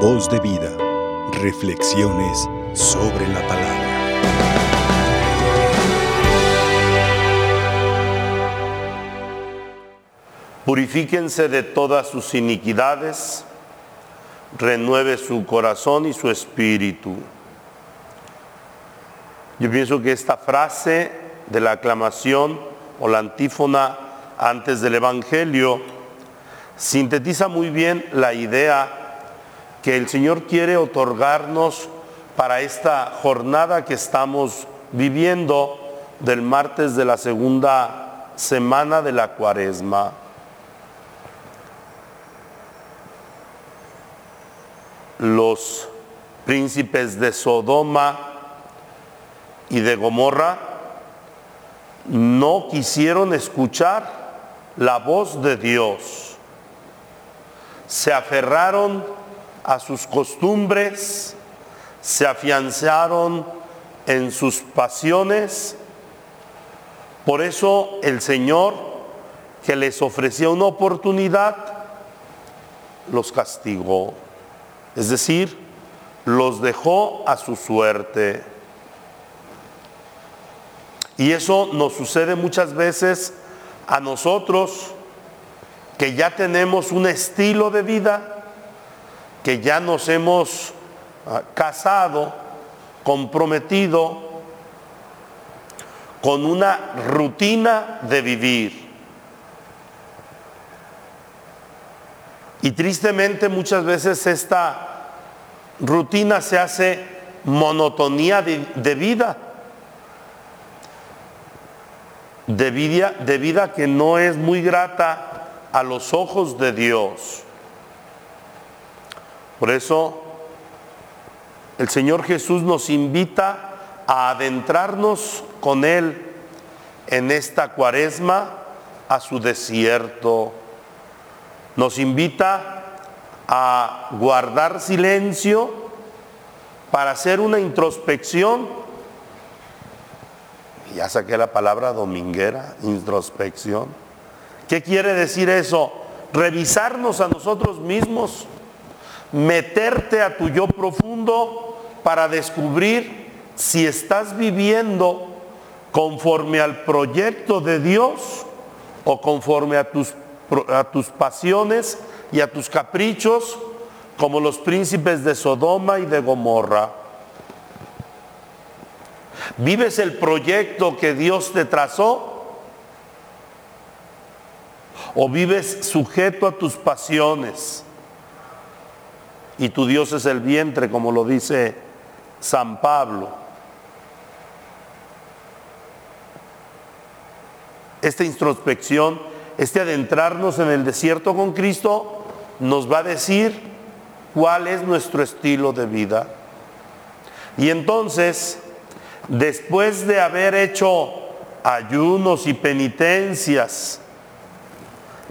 Voz de vida. Reflexiones sobre la palabra. Purifíquense de todas sus iniquidades, renueve su corazón y su espíritu. Yo pienso que esta frase de la aclamación o la antífona antes del Evangelio sintetiza muy bien la idea que el Señor quiere otorgarnos para esta jornada que estamos viviendo del martes de la segunda semana de la cuaresma. Los príncipes de Sodoma y de Gomorra no quisieron escuchar la voz de Dios. Se aferraron a sus costumbres, se afianzaron en sus pasiones. Por eso el Señor, que les ofrecía una oportunidad, los castigó. Es decir, los dejó a su suerte. Y eso nos sucede muchas veces a nosotros que ya tenemos un estilo de vida, que ya nos hemos ah, casado, comprometido con una rutina de vivir. Y tristemente muchas veces esta rutina se hace monotonía de, vida de vida, de vida que no es muy grata a los ojos de Dios. Por eso el Señor Jesús nos invita a adentrarnos con Él en esta cuaresma a su desierto. Nos invita a guardar silencio para hacer una introspección ya saqué la palabra dominguera, introspección. ¿Qué quiere decir eso? Revisarnos a nosotros mismos, meterte a tu yo profundo para descubrir si estás viviendo conforme al proyecto de Dios o conforme a tus, a tus pasiones y a tus caprichos como los príncipes de Sodoma y de Gomorra. ¿Vives el proyecto que Dios te trazó? ¿O vives sujeto a tus pasiones? Y tu Dios es el vientre, como lo dice San Pablo. Esta introspección, este adentrarnos en el desierto con Cristo, nos va a decir cuál es nuestro estilo de vida. Y entonces, después de haber hecho ayunos y penitencias,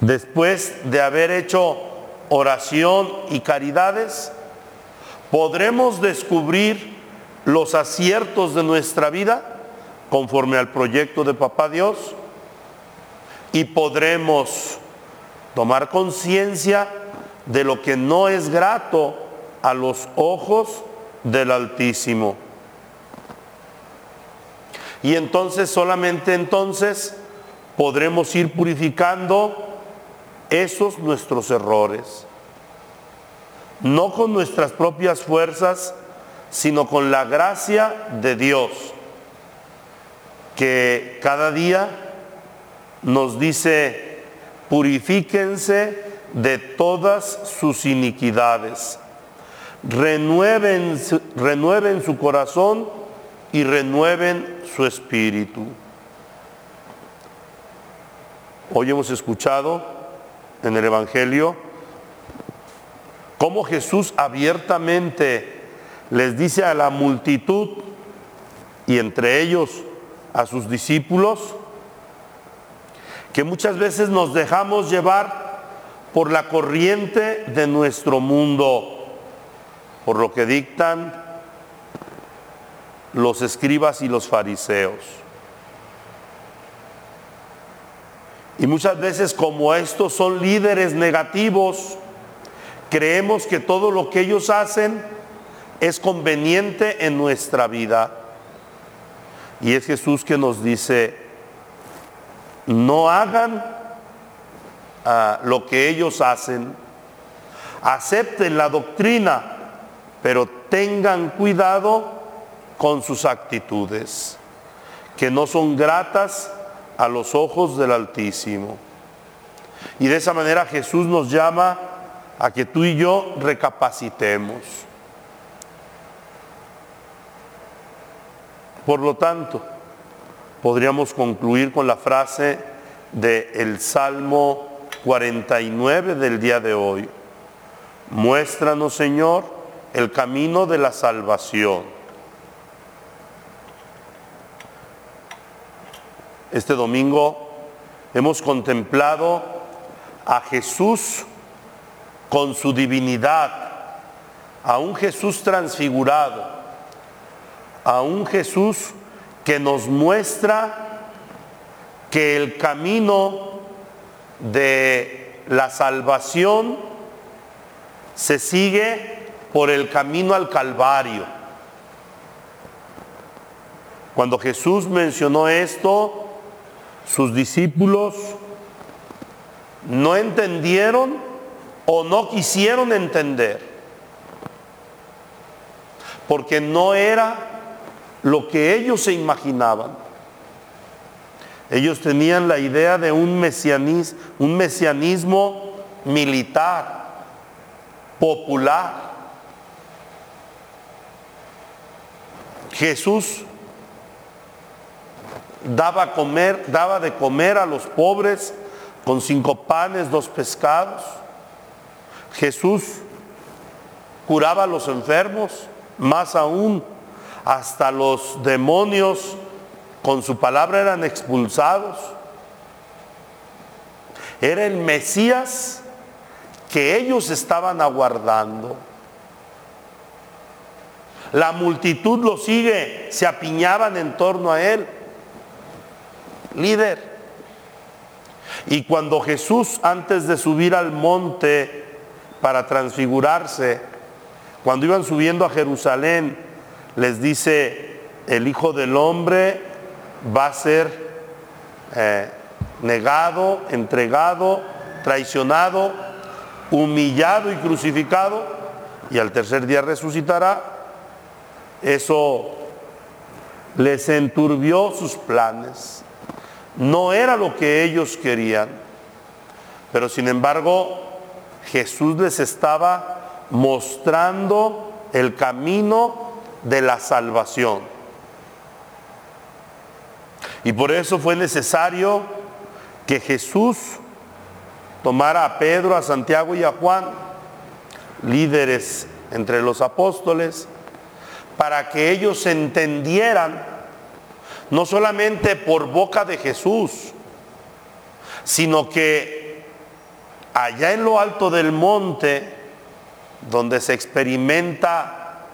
después de haber hecho oración y caridades, podremos descubrir los aciertos de nuestra vida conforme al proyecto de Papá Dios y podremos tomar conciencia de lo que no es grato a los ojos del Altísimo. Y entonces, solamente entonces, podremos ir purificando esos nuestros errores. No con nuestras propias fuerzas, sino con la gracia de Dios, que cada día nos dice, purifíquense de todas sus iniquidades, renueven, renueven su corazón y renueven su espíritu. Hoy hemos escuchado en el Evangelio cómo Jesús abiertamente les dice a la multitud y entre ellos a sus discípulos que muchas veces nos dejamos llevar por la corriente de nuestro mundo, por lo que dictan los escribas y los fariseos. Y muchas veces como estos son líderes negativos creemos que todo lo que ellos hacen es conveniente en nuestra vida. Y es Jesús que nos dice, no hagan ah, lo que ellos hacen, acepten la doctrina, pero tengan cuidado con sus actitudes, que no son gratas a los ojos del Altísimo. Y de esa manera Jesús nos llama a que tú y yo recapacitemos. Por lo tanto, podríamos concluir con la frase del Salmo 49 del día de hoy. Muéstranos, Señor, el camino de la salvación. Este domingo hemos contemplado a Jesús con su divinidad, a un Jesús transfigurado, a un Jesús que nos muestra que el camino de la salvación se sigue por el camino al Calvario. Cuando Jesús mencionó esto, sus discípulos no entendieron o no quisieron entender, porque no era lo que ellos se imaginaban. Ellos tenían la idea de un un mesianismo militar, popular. Jesús daba, comer, daba de comer a los pobres con cinco panes, dos pescados. Jesús curaba a los enfermos, más aún, hasta los demonios con su palabra eran expulsados. Era el Mesías que ellos estaban aguardando. La multitud lo sigue, se apiñaban en torno a él. Líder. Y cuando Jesús, antes de subir al monte, para transfigurarse. Cuando iban subiendo a Jerusalén, les dice, el Hijo del Hombre va a ser eh, negado, entregado, traicionado, humillado y crucificado, y al tercer día resucitará. Eso les enturbió sus planes. No era lo que ellos querían, pero sin embargo Jesús les estaba mostrando el camino de la salvación. Y por eso fue necesario que Jesús tomara a Pedro, a Santiago y a Juan, líderes entre los apóstoles, para que ellos entendieran, no solamente por boca de Jesús, sino que allá en lo alto del monte, donde se experimenta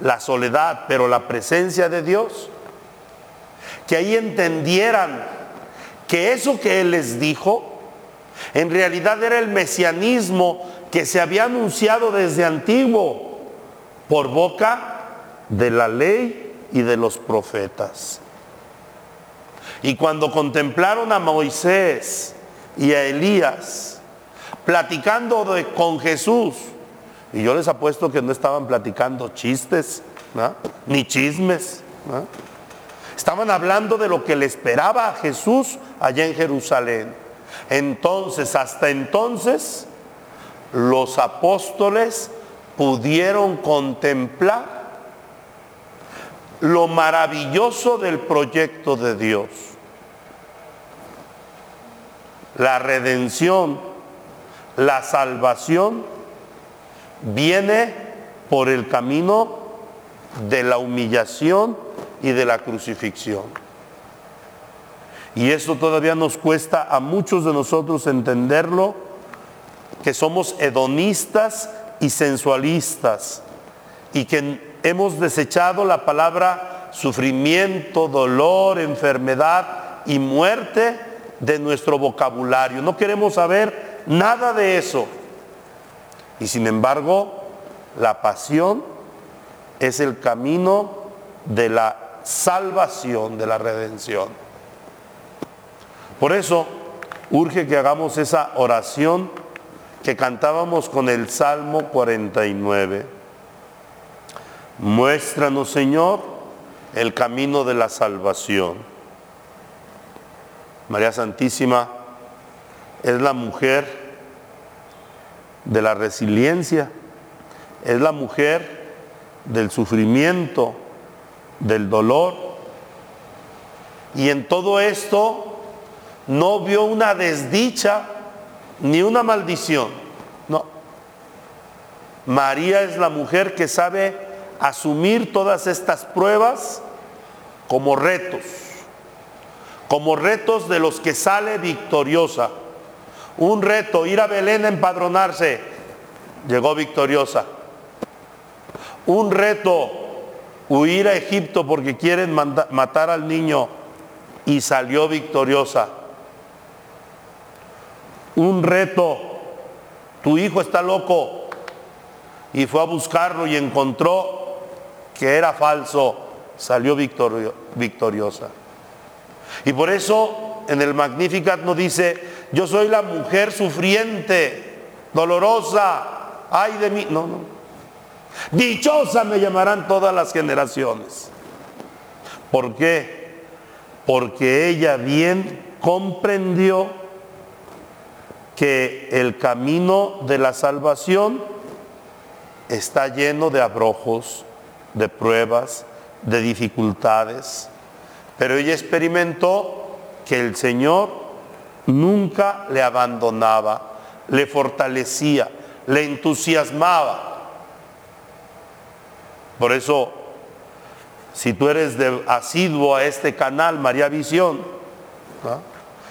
la soledad, pero la presencia de Dios, que ahí entendieran que eso que Él les dijo, en realidad era el mesianismo que se había anunciado desde antiguo por boca de la ley y de los profetas. Y cuando contemplaron a Moisés y a Elías, platicando con Jesús. Y yo les apuesto que no estaban platicando chistes, ni chismes. Estaban hablando de lo que le esperaba a Jesús allá en Jerusalén. Entonces, hasta entonces, los apóstoles pudieron contemplar lo maravilloso del proyecto de Dios. La redención la salvación viene por el camino de la humillación y de la crucifixión. Y eso todavía nos cuesta a muchos de nosotros entenderlo, que somos hedonistas y sensualistas, y que hemos desechado la palabra sufrimiento, dolor, enfermedad y muerte de nuestro vocabulario. No queremos saber nada de eso. Y sin embargo, la pasión es el camino de la salvación, de la redención. Por eso, urge que hagamos esa oración que cantábamos con el Salmo 49. Muéstranos, Señor, el camino de la salvación. María Santísima es la mujer de la resiliencia, es la mujer del sufrimiento, del dolor. Y en todo esto no vio una desdicha ni una maldición. No. María es la mujer que sabe asumir todas estas pruebas como retos, como retos de los que sale victoriosa. Un reto, ir a Belén a empadronarse, llegó victoriosa. Un reto, huir a Egipto porque quieren matar al niño y salió victoriosa un reto. Tu hijo está loco y fue a buscarlo y encontró que era falso. Salió victoriosa. Y por eso en el Magnificat nos dice, yo soy la mujer sufriente, dolorosa, ay de mí. No, no. Dichosa me llamarán todas las generaciones. ¿Por qué? Porque ella bien comprendió que el camino de la salvación está lleno de abrojos, de pruebas, de dificultades, pero ella experimentó que el Señor nunca le abandonaba, le fortalecía, le entusiasmaba. Por eso, si tú eres de, asiduo a este canal, María Visión,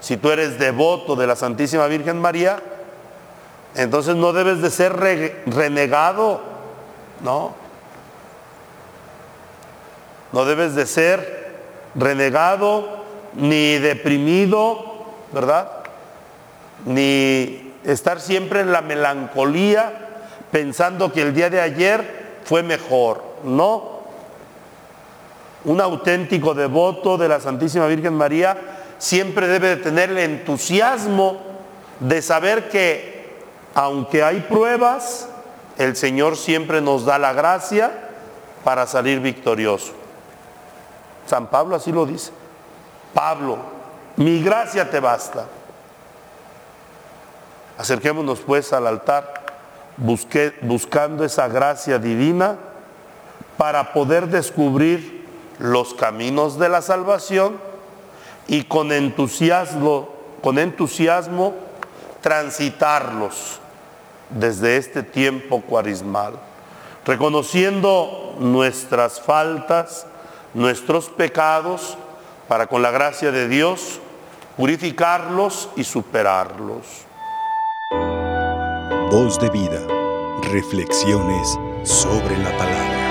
si tú eres devoto de la Santísima Virgen María, entonces no debes de ser renegado, ¿no? No debes de ser renegado ni deprimido, ¿verdad? Ni estar siempre en la melancolía pensando que el día de ayer fue mejor, no. Un auténtico devoto de la Santísima Virgen María siempre debe de tener el entusiasmo de saber que aunque hay pruebas, el Señor siempre nos da la gracia para salir victorioso. San Pablo así lo dice. Pablo, mi gracia te basta. Acerquémonos pues al altar buscando esa gracia divina para poder descubrir los caminos de la salvación y con entusiasmo, con entusiasmo transitarlos desde este tiempo cuarismal, reconociendo nuestras faltas, nuestros pecados, para con la gracia de Dios purificarlos y superarlos. Voz de vida, reflexiones sobre la palabra.